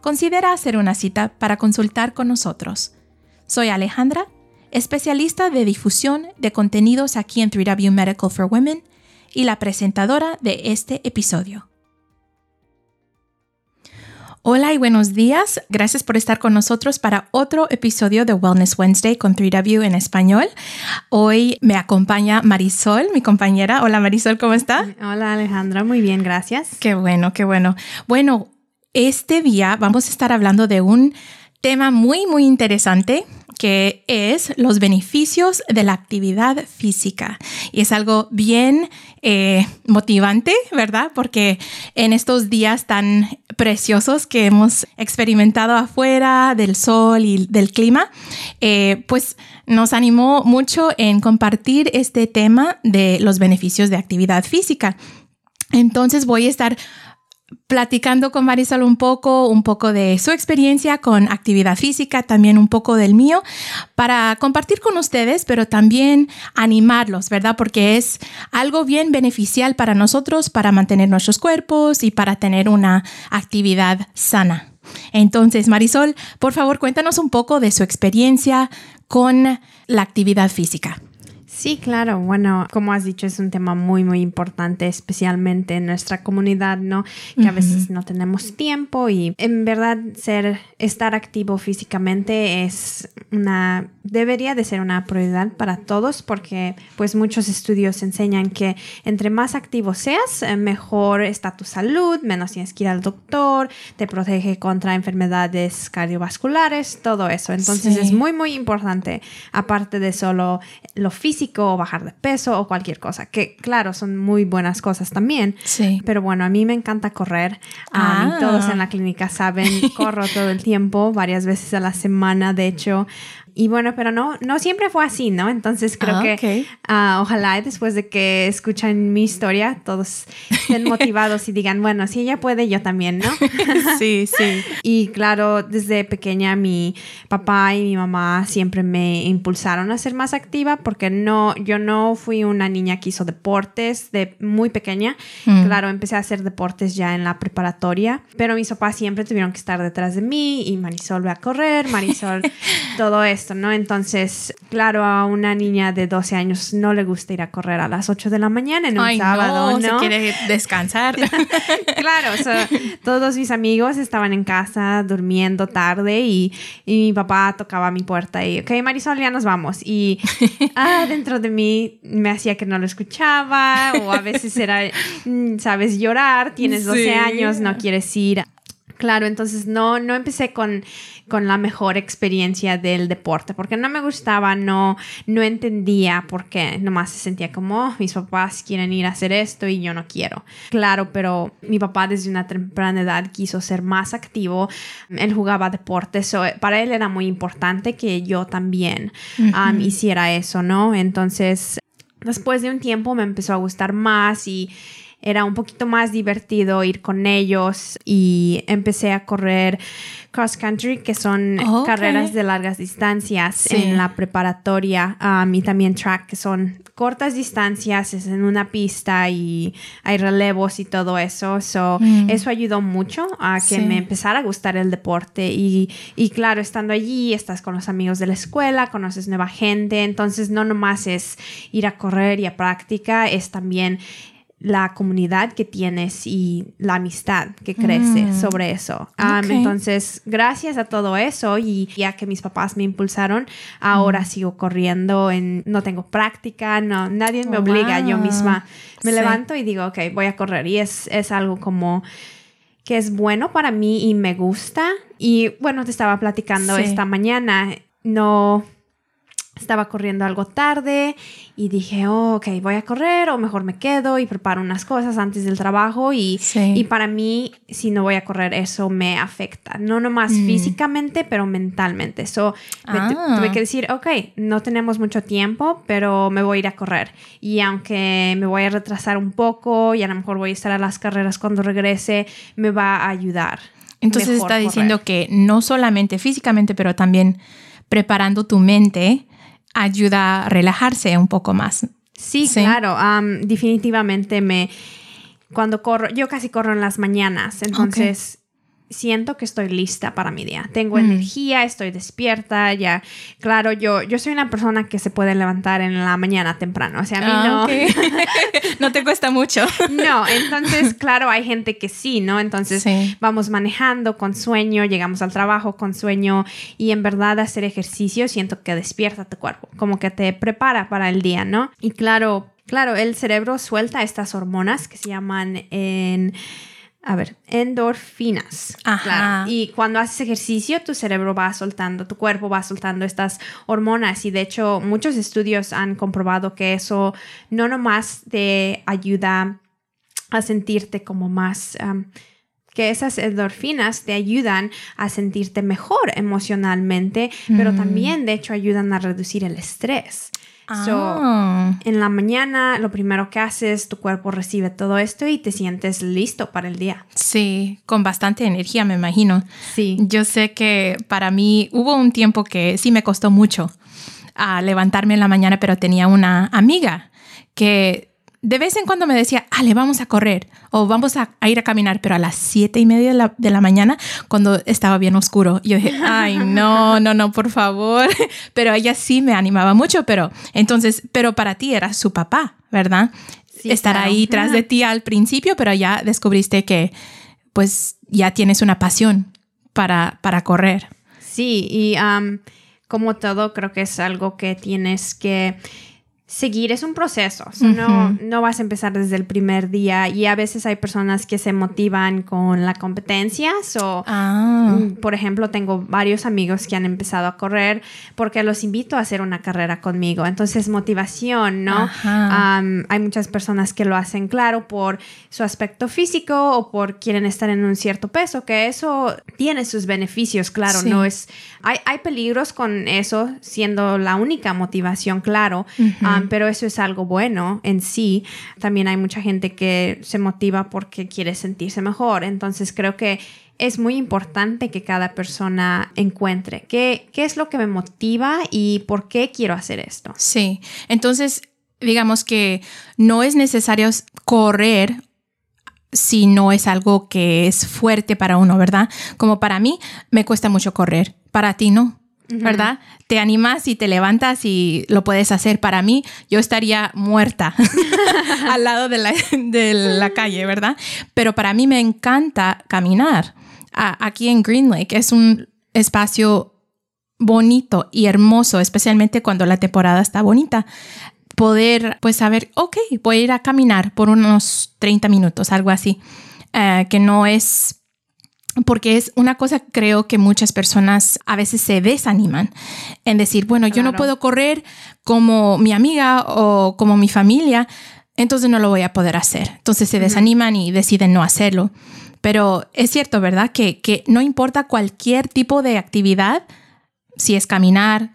considera hacer una cita para consultar con nosotros. Soy Alejandra, especialista de difusión de contenidos aquí en 3W Medical for Women y la presentadora de este episodio. Hola y buenos días. Gracias por estar con nosotros para otro episodio de Wellness Wednesday con 3W en español. Hoy me acompaña Marisol, mi compañera. Hola Marisol, ¿cómo está? Hola Alejandra, muy bien, gracias. Qué bueno, qué bueno. Bueno, este día vamos a estar hablando de un tema muy, muy interesante que es los beneficios de la actividad física. Y es algo bien eh, motivante, ¿verdad? Porque en estos días tan preciosos que hemos experimentado afuera del sol y del clima, eh, pues nos animó mucho en compartir este tema de los beneficios de actividad física. Entonces voy a estar platicando con Marisol un poco, un poco de su experiencia con actividad física, también un poco del mío, para compartir con ustedes, pero también animarlos, ¿verdad? Porque es algo bien beneficial para nosotros, para mantener nuestros cuerpos y para tener una actividad sana. Entonces, Marisol, por favor, cuéntanos un poco de su experiencia con la actividad física. Sí, claro. Bueno, como has dicho, es un tema muy, muy importante, especialmente en nuestra comunidad, ¿no? Que a veces no tenemos tiempo y en verdad ser, estar activo físicamente es una, debería de ser una prioridad para todos porque pues muchos estudios enseñan que entre más activo seas, eh, mejor está tu salud, menos tienes que ir al doctor, te protege contra enfermedades cardiovasculares, todo eso. Entonces es muy, muy importante, aparte de solo lo físico, o bajar de peso o cualquier cosa, que claro, son muy buenas cosas también. Sí. Pero bueno, a mí me encanta correr. Ah. todos en la clínica saben, corro todo el tiempo, varias veces a la semana, de hecho. Y bueno, pero no, no siempre fue así, ¿no? Entonces creo ah, que uh, ojalá después de que escuchan mi historia, todos estén motivados y digan, bueno, si ella puede, yo también, ¿no? sí, sí. Y claro, desde pequeña mi papá y mi mamá siempre me impulsaron a ser más activa porque no, yo no fui una niña que hizo deportes de muy pequeña. Mm. Claro, empecé a hacer deportes ya en la preparatoria, pero mis papás siempre tuvieron que estar detrás de mí y Marisol ve a correr, Marisol, todo esto. ¿no? Entonces, claro, a una niña de 12 años no le gusta ir a correr a las 8 de la mañana en un sábado, no, Se quiere descansar. claro, todos mis amigos estaban en casa durmiendo tarde y, mi papá tocaba mi puerta y, ok, Marisol, ya nos vamos. Y ah, dentro de mí me hacía que no lo escuchaba o a veces era, mm, sabes, llorar, tienes 12 años, no quieres ir. Claro, entonces no, no empecé con, con, la mejor experiencia del deporte, porque no me gustaba, no, no entendía por qué, nomás se sentía como, oh, mis papás quieren ir a hacer esto y yo no quiero. Claro, pero mi papá desde una temprana edad quiso ser más activo, él jugaba deportes, para él era muy importante que yo también um, hiciera eso, ¿no? Entonces, después de un tiempo me empezó a gustar más y era un poquito más divertido ir con ellos y empecé a correr cross country, que son carreras de largas distancias en la preparatoria, um, y también track, que son cortas distancias, es en una pista y hay relevos y todo eso. So, mm. Eso ayudó mucho a que me empezara a gustar el deporte y, y claro, estando allí, estás con los amigos de la escuela, conoces nueva gente, entonces no nomás es ir a correr y a práctica, es también la comunidad que tienes y la amistad que crece Mm. sobre eso. Um. Entonces, gracias a todo eso y ya que mis papás me impulsaron, ahora Mm. sigo corriendo, en, no tengo práctica, no, nadie me obliga, yo misma me Sí. levanto y digo, ok, voy a correr y es, es algo como que es bueno para mí y me gusta. Y bueno, te estaba platicando Sí. esta mañana, no estaba corriendo algo tarde y dije, oh, ok, voy a correr o mejor me quedo y preparo unas cosas antes del trabajo y, Sí. y para mí, si no voy a correr, eso me afecta, no nomás Mm. físicamente, pero mentalmente. So, me Ah. tuve que decir, ok, no tenemos mucho tiempo, pero me voy a ir a correr. Y aunque me voy a retrasar un poco y a lo mejor voy a estar a las carreras cuando regrese, me va a ayudar. Entonces está correr. diciendo que no solamente físicamente, pero también preparando tu mente ayuda a relajarse un poco más. Sí, Sí. claro. am, definitivamente me. Cuando corro, yo casi corro en las mañanas, entonces siento que estoy lista para mi día. Tengo Mm. energía, estoy despierta, ya. Claro, yo, yo soy una persona que se puede levantar en la mañana temprano. O sea, a mí Ah, no. no te cuesta mucho. No, entonces, claro, hay gente que sí, ¿no? Entonces, Sí. vamos manejando con sueño, llegamos al trabajo con sueño y en verdad hacer ejercicio siento que despierta tu cuerpo, como que te prepara para el día, ¿no? Y claro, claro, el cerebro suelta estas hormonas que se llaman en... A ver, endorfinas. Ajá. Claro. Y cuando haces ejercicio, tu cerebro va soltando, tu cuerpo va soltando estas hormonas. Y de hecho, muchos estudios han comprobado que eso no nomás te ayuda a sentirte como más... um, que esas endorfinas te ayudan a sentirte mejor emocionalmente, pero Mm. también de hecho ayudan a reducir el estrés. So, Ah. en la mañana lo primero que haces, tu cuerpo recibe todo esto y te sientes listo para el día. sí, con bastante energía, me imagino. Sí. Yo sé que para mí hubo un tiempo que sí me costó mucho a levantarme en la mañana, pero tenía una amiga que de vez en cuando me decía, Ale, vamos a correr o vamos a, a ir a caminar, pero a las siete y media de la, de la mañana, cuando estaba bien oscuro, yo dije, ay, no, no, no, por favor. Pero ella sí me animaba mucho, pero entonces, pero para ti era su papá, ¿verdad? Sí, Estar claro. ahí tras de ti al principio, pero ya descubriste que pues ya tienes una pasión para, para correr. Sí, y um, como todo, creo que es algo que tienes que seguir, es un proceso. O sea, no, no vas a empezar desde el primer día y a veces hay personas que se motivan con la competencia o... Ah, Mm, Por ejemplo, tengo varios amigos que han empezado a correr porque los invito a hacer una carrera conmigo. Entonces, motivación, ¿no? Hay muchas personas que lo hacen, claro, por su aspecto físico o por quieren estar en un cierto peso, que eso tiene sus beneficios, claro, Sí. no es... Hay, hay peligros con eso siendo la única motivación, claro. Pero eso es algo bueno en sí. También hay mucha gente que se motiva porque quiere sentirse mejor. Entonces, creo que es muy importante que cada persona encuentre qué, qué es lo que me motiva y por qué quiero hacer esto. sí. Entonces, digamos que no es necesario correr si no es algo que es fuerte para uno, ¿verdad? Como para mí, me cuesta mucho correr. Para ti no. ¿Verdad? Te animas y te levantas y lo puedes hacer. Para mí, yo estaría muerta al lado de la, de la calle, ¿verdad? Pero para mí me encanta caminar. Aquí en Green Lake es un espacio bonito y hermoso, especialmente cuando la temporada está bonita. Poder, pues, saber, ok, voy a ir a caminar por unos 30 minutos, algo así, Eh, que no es porque es una cosa creo que muchas personas a veces se desaniman en decir, bueno, yo no puedo correr como mi amiga o como mi familia, entonces no lo voy a poder hacer. Entonces se desaniman y deciden no hacerlo. Pero es cierto, ¿verdad? Que, que no importa cualquier tipo de actividad, si es caminar,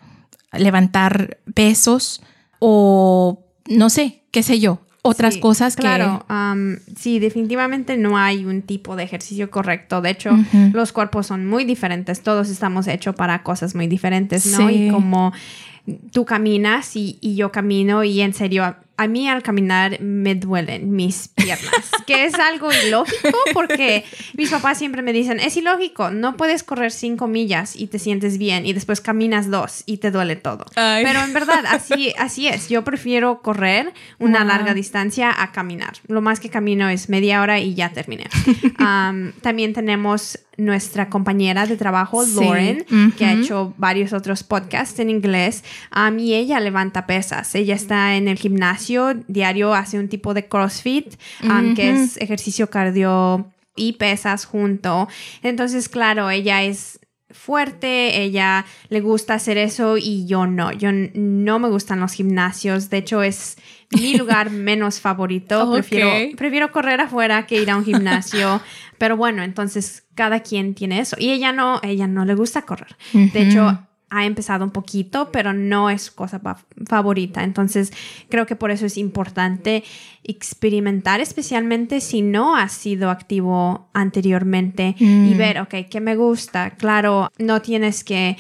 levantar pesos o no sé, qué sé yo, otras Sí, cosas Claro, am, sí, definitivamente no hay un tipo de ejercicio correcto. De hecho, los cuerpos son muy diferentes. Todos estamos hechos para cosas muy diferentes, ¿no? Sí. Y como tú caminas y, y yo camino y en serio a mí al caminar me duelen mis piernas, que es algo ilógico porque mis papás siempre me dicen, es ilógico, no puedes correr cinco millas y te sientes bien y después caminas dos y te duele todo. Pero en verdad, así, así es. Yo prefiero correr una larga distancia a caminar. Lo más que camino es media hora y ya terminé. también tenemos nuestra compañera de trabajo, Lauren, que ha hecho varios otros podcasts en inglés, a mí ella levanta pesas. Ella está en el gimnasio diario, hace un tipo de CrossFit, que es ejercicio cardio y pesas junto. Entonces, claro, ella es fuerte, ella le gusta hacer eso y yo no, yo no me gustan los gimnasios, de hecho es mi lugar menos favorito, prefiero, prefiero correr afuera que ir a un gimnasio, pero bueno, entonces cada quien tiene eso. Y ella no, ella no le gusta correr, de hecho ha empezado un poquito, pero no es cosa favorita. Entonces, creo que por eso es importante experimentar, especialmente si no has sido activo anteriormente y mm. ver, ok, ¿qué me gusta? Claro, no tienes que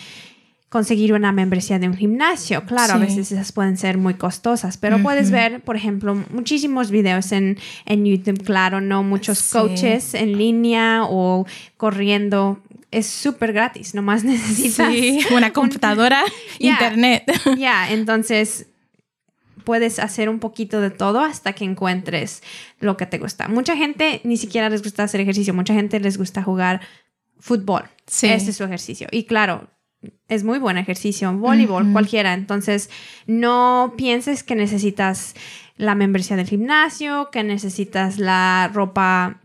conseguir una membresía de un gimnasio. Claro, a veces esas pueden ser muy costosas, pero puedes ver, por ejemplo, muchísimos videos en, en YouTube, claro, no muchos coaches en línea o corriendo es súper gratis, nomás necesitas una computadora, internet. Ya, entonces puedes hacer un poquito de todo hasta que encuentres lo que te gusta. Mucha gente ni siquiera les gusta hacer ejercicio, mucha gente les gusta jugar fútbol. Sí. Ese es su ejercicio. Y claro, es muy buen ejercicio, voleibol, cualquiera. Entonces, no pienses que necesitas la membresía del gimnasio, que necesitas la ropa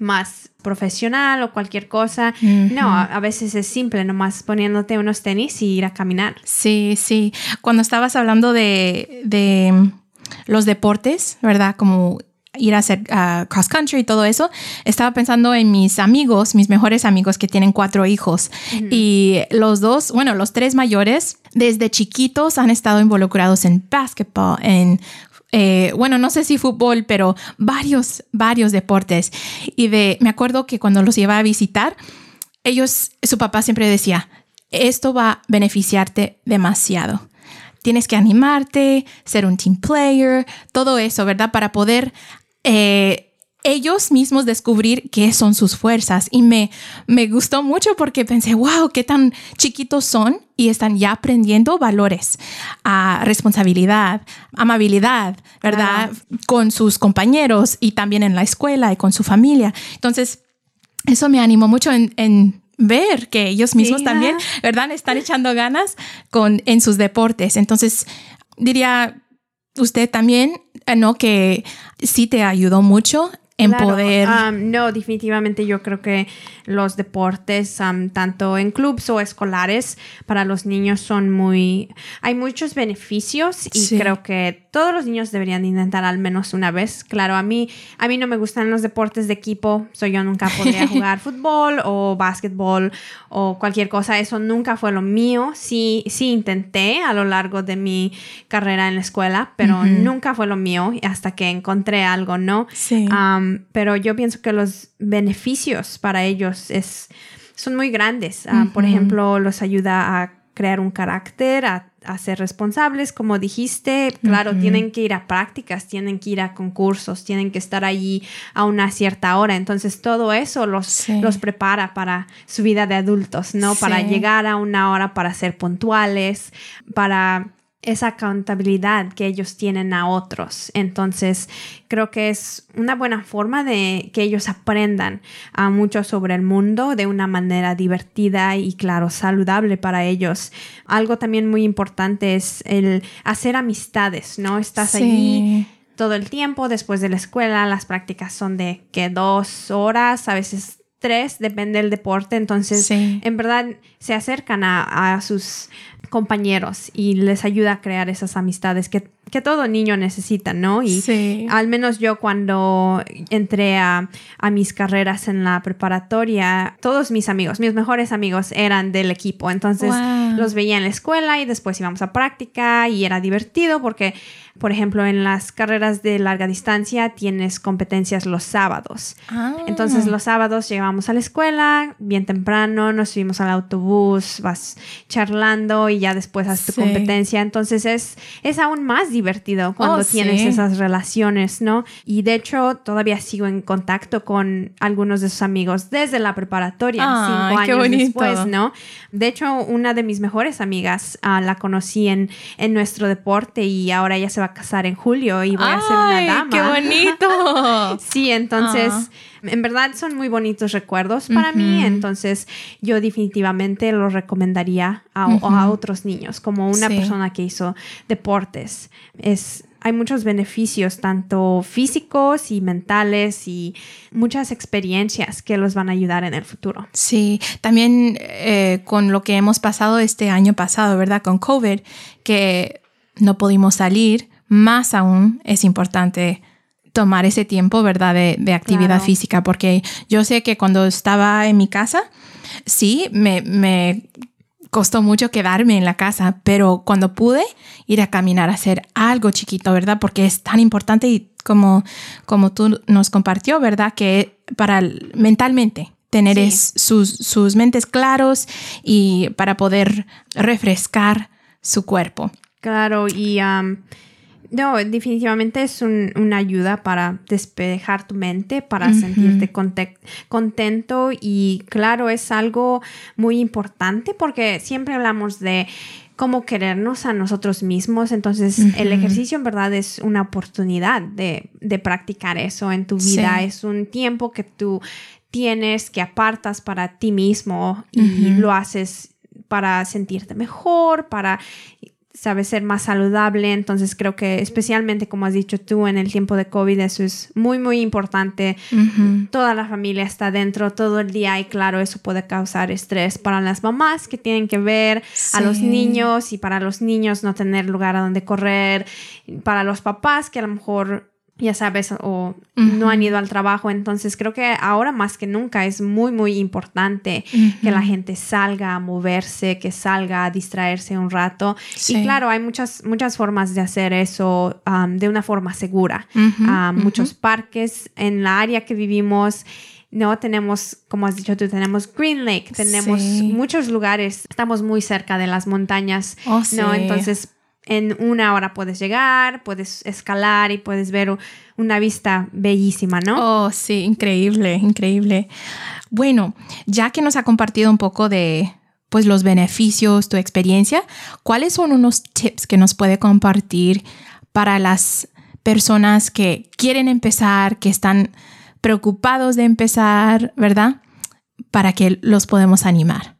más profesional o cualquier cosa. No, a, veces es simple, nomás poniéndote unos tenis y ir a caminar. Sí, sí. Cuando estabas hablando de, de los deportes, ¿verdad? Como ir a hacer cross country y todo eso, estaba pensando en mis amigos, mis mejores amigos que tienen cuatro hijos. Y los dos, bueno, los tres mayores, desde chiquitos han estado involucrados en basketball, en eh, bueno, no sé si fútbol, pero varios, varios deportes. Y de, me acuerdo que cuando los iba a visitar, ellos, su papá siempre decía, esto va a beneficiarte demasiado. Tienes que animarte, ser un team player, todo eso, ¿verdad? Para poder eh, ellos mismos descubrir qué son sus fuerzas. Y me, me gustó mucho porque pensé, wow, qué tan chiquitos son y están ya aprendiendo valores, a responsabilidad, amabilidad, ¿verdad? Con sus compañeros y también en la escuela y con su familia. Entonces, eso me animó mucho en, ver que ellos mismos también, ¿verdad? Están echando ganas con, en sus deportes. Entonces, diría usted también, ¿no? Que sí te ayudó mucho en poder. no, definitivamente yo creo que los deportes, tanto en clubes o escolares, para los niños son muy... Hay muchos beneficios y creo que todos los niños deberían intentar al menos una vez. Claro, a mí, a mí no me gustan los deportes de equipo, so yo nunca podría jugar fútbol o básquetbol o cualquier cosa. Eso nunca fue lo mío. Sí, sí intenté a lo largo de mi carrera en la escuela, pero nunca fue lo mío hasta que encontré algo, ¿no? Sí pero yo pienso que los beneficios para ellos es, son muy grandes. Ah, por ejemplo, los ayuda a crear un carácter, a, ser responsables, como dijiste, claro, tienen que ir a prácticas, tienen que ir a concursos, tienen que estar allí a una cierta hora. Entonces, todo eso los, los prepara para su vida de adultos, ¿no? Para llegar a una hora, para ser puntuales, para esa accountabilidad que ellos tienen a otros. Entonces, creo que es una buena forma de que ellos aprendan a mucho sobre el mundo de una manera divertida y, claro, saludable para ellos. Algo también muy importante es el hacer amistades, ¿no? Estás allí todo el tiempo después de la escuela, las prácticas son de que dos horas, a veces tres, depende del deporte, entonces en verdad se acercan a, a sus compañeros y les ayuda a crear esas amistades que, que todo niño necesita, ¿no? Y al menos yo cuando entré a, a, mis carreras en la preparatoria, todos mis amigos, mis mejores amigos eran del equipo, entonces los veía en la escuela y después íbamos a práctica y era divertido porque Por ejemplo, en las carreras de larga distancia tienes competencias los sábados. Ah. Entonces los sábados llegamos a la escuela bien temprano, nos subimos al autobús, vas charlando y ya después haces tu Sí. competencia. Entonces es, es aún más divertido cuando Oh, tienes sí. esas relaciones, ¿no? Y de hecho todavía sigo en contacto con algunos de sus amigos desde la preparatoria, Ay, cinco años bonito. después, ¿no? De hecho, una de mis mejores amigas ah, la conocí en, en nuestro deporte y ahora ella se va a casar en julio y voy a ser una dama. ¡Qué bonito! Sí, entonces, Ah. en verdad son muy bonitos recuerdos para mí, entonces yo definitivamente los recomendaría a, otros niños, como una Sí. persona que hizo deportes. Es, hay muchos beneficios, tanto físicos y mentales, y muchas experiencias que los van a ayudar en el futuro. Sí, también eh, con lo que hemos pasado este año pasado, ¿verdad? Con COVID, que no pudimos salir, más aún es importante tomar ese tiempo, ¿verdad? De, de actividad Claro. física, porque yo sé que cuando estaba en mi casa, sí, me, me costó mucho quedarme en la casa, pero cuando pude ir a caminar, a hacer algo chiquito, ¿verdad? Porque es tan importante y como, como tú nos compartió, ¿verdad? Que para mentalmente tener Sí. es- sus, sus mentes claros y para poder refrescar su cuerpo. Claro, y am, no, definitivamente es un- una ayuda para despejar tu mente, para sentirte conte- contento y claro, es algo muy importante porque siempre hablamos de cómo querernos a nosotros mismos, entonces el ejercicio en verdad es una oportunidad de, de practicar eso en tu vida, Sí. es un tiempo que tú tienes, que apartas para ti mismo y lo haces para sentirte mejor, para sabes ser más saludable. Entonces creo que especialmente como has dicho tú en el tiempo de COVID eso es muy muy importante. Toda la familia está dentro todo el día y claro eso puede causar estrés para las mamás que tienen que ver a los niños y para los niños no tener lugar a donde correr, para los papás que a lo mejor ya sabes, o no han ido al trabajo. Entonces creo que ahora más que nunca es muy, muy importante que la gente salga a moverse, que salga a distraerse un rato. Sí. Y claro, hay muchas, muchas formas de hacer eso um, de una forma segura. Ah. Muchos parques en la área que vivimos. No tenemos, como has dicho tú, tenemos Green Lake, tenemos Sí. muchos lugares, estamos muy cerca de las montañas, Oh, ¿no? Entonces, en una hora puedes llegar, puedes escalar y puedes ver una vista bellísima, ¿no? Oh, sí, increíble, increíble. Bueno, ya que nos ha compartido un poco de pues los beneficios, tu experiencia, ¿cuáles son unos tips que nos puede compartir para las personas que quieren empezar, que están preocupados de empezar, ¿verdad? Para que los podemos animar.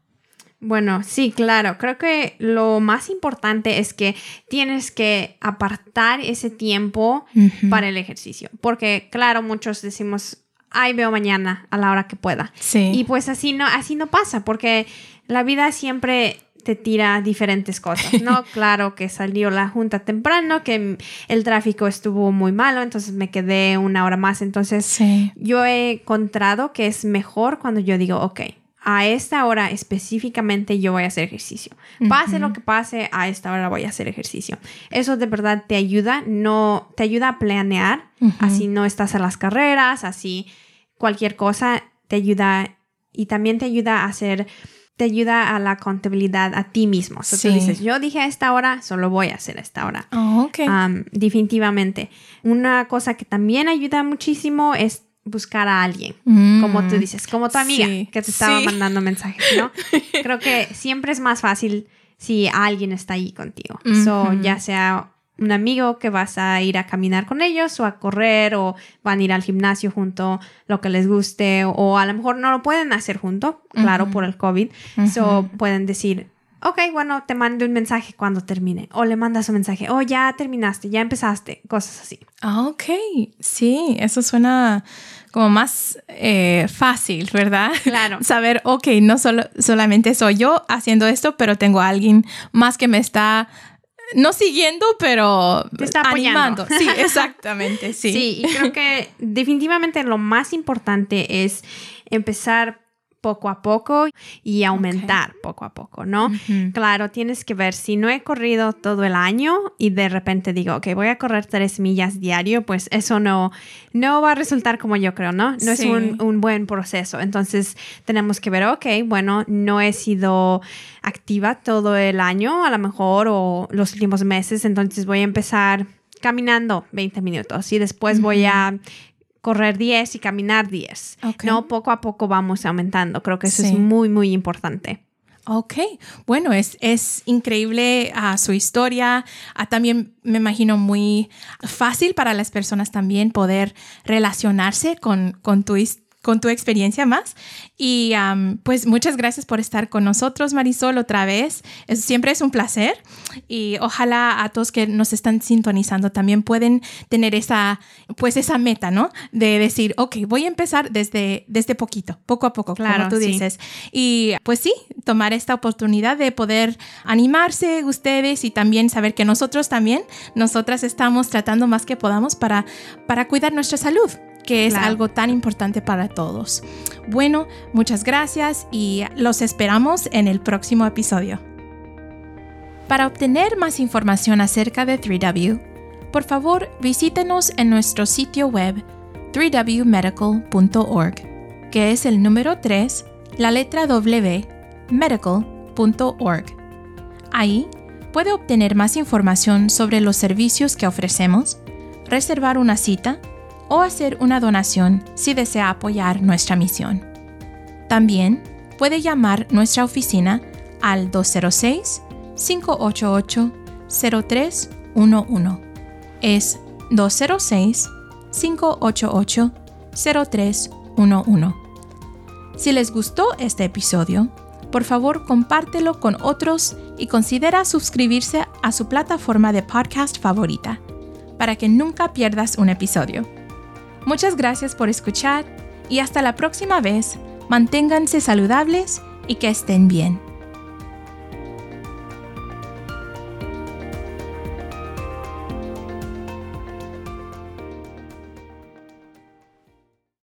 Bueno, sí, claro. Creo que lo más importante es que tienes que apartar ese tiempo para el ejercicio. Porque, claro, muchos decimos, ay, veo mañana a la hora que pueda. Sí. Y pues así no, así no pasa, porque la vida siempre te tira diferentes cosas, ¿no? claro que salió la junta temprano, que el tráfico estuvo muy malo, entonces me quedé una hora más. Entonces, sí. yo he encontrado que es mejor cuando yo digo, ok, a esta hora específicamente yo voy a hacer ejercicio. Pase lo que pase, a esta hora voy a hacer ejercicio. Eso de verdad te ayuda, no te ayuda a planear, así no estás a las carreras, así cualquier cosa te ayuda y también te ayuda a hacer te ayuda a la contabilidad a ti mismo. O sea, Sí. tú dices, yo dije a esta hora, solo voy a hacer a esta hora. Oh, ok. Am, definitivamente. Una cosa que también ayuda muchísimo es buscar a alguien. Mm. Como tú dices, como tu amiga Sí, que te estaba sí. mandando mensajes, ¿no? Creo que siempre es más fácil si alguien está ahí contigo. So, ya sea un amigo que vas a ir a caminar con ellos o a correr o van a ir al gimnasio junto, lo que les guste, o a lo mejor no lo pueden hacer junto, claro, por el COVID. So, pueden decir, ok, bueno, te mando un mensaje cuando termine. O le mandas un mensaje, oh, ya terminaste, ya empezaste, cosas así. Ah, ok, sí, eso suena como más eh, fácil, ¿verdad? Claro. Saber, ok, no solo, solamente soy yo haciendo esto, pero tengo a alguien más que me está, no siguiendo, pero Te está apoyando. animando. Sí, exactamente, sí. Sí, y creo que definitivamente lo más importante es empezar poco a poco y aumentar poco a poco, ¿no? Claro, tienes que ver si no he corrido todo el año y de repente digo, ok, voy a correr tres millas diario, pues eso no, no va a resultar como yo creo, ¿no? No es un, un, buen proceso. Entonces tenemos que ver, ok, bueno, no he sido activa todo el año, a lo mejor, o los últimos meses, entonces voy a empezar caminando 20 minutos y después voy a correr 10 y caminar 10. No, poco a poco vamos aumentando. Creo que eso es muy, muy importante. Ok, bueno, es, es increíble uh, su historia. Uh, también me imagino muy fácil para las personas también poder relacionarse con, con tu historia con tu experiencia más. Y pues muchas gracias por estar con nosotros, Marisol, otra vez. Es, siempre es un placer y ojalá a todos que nos están sintonizando también pueden tener esa, pues esa meta, ¿no? De decir, ok, voy a empezar desde, desde poquito, poco a poco, claro, como tú dices. Y pues sí, tomar esta oportunidad de poder animarse ustedes y también saber que nosotros también, nosotras estamos tratando más que podamos para, para cuidar nuestra salud que es algo tan importante para todos. Bueno, muchas gracias y los esperamos en el próximo episodio. Para obtener más información acerca de 3W, por favor visítenos en nuestro sitio web 3wmedical.org, que es el número 3, la letra W, medical.org. Ahí puede obtener más información sobre los servicios que ofrecemos, reservar una cita, o hacer una donación si desea apoyar nuestra misión. También puede llamar nuestra oficina al 206-588-0311. Es 206-588-0311. Si les gustó este episodio, por favor compártelo con otros y considera suscribirse a su plataforma de podcast favorita para que nunca pierdas un episodio. Muchas gracias por escuchar y hasta la próxima vez, manténganse saludables y que estén bien.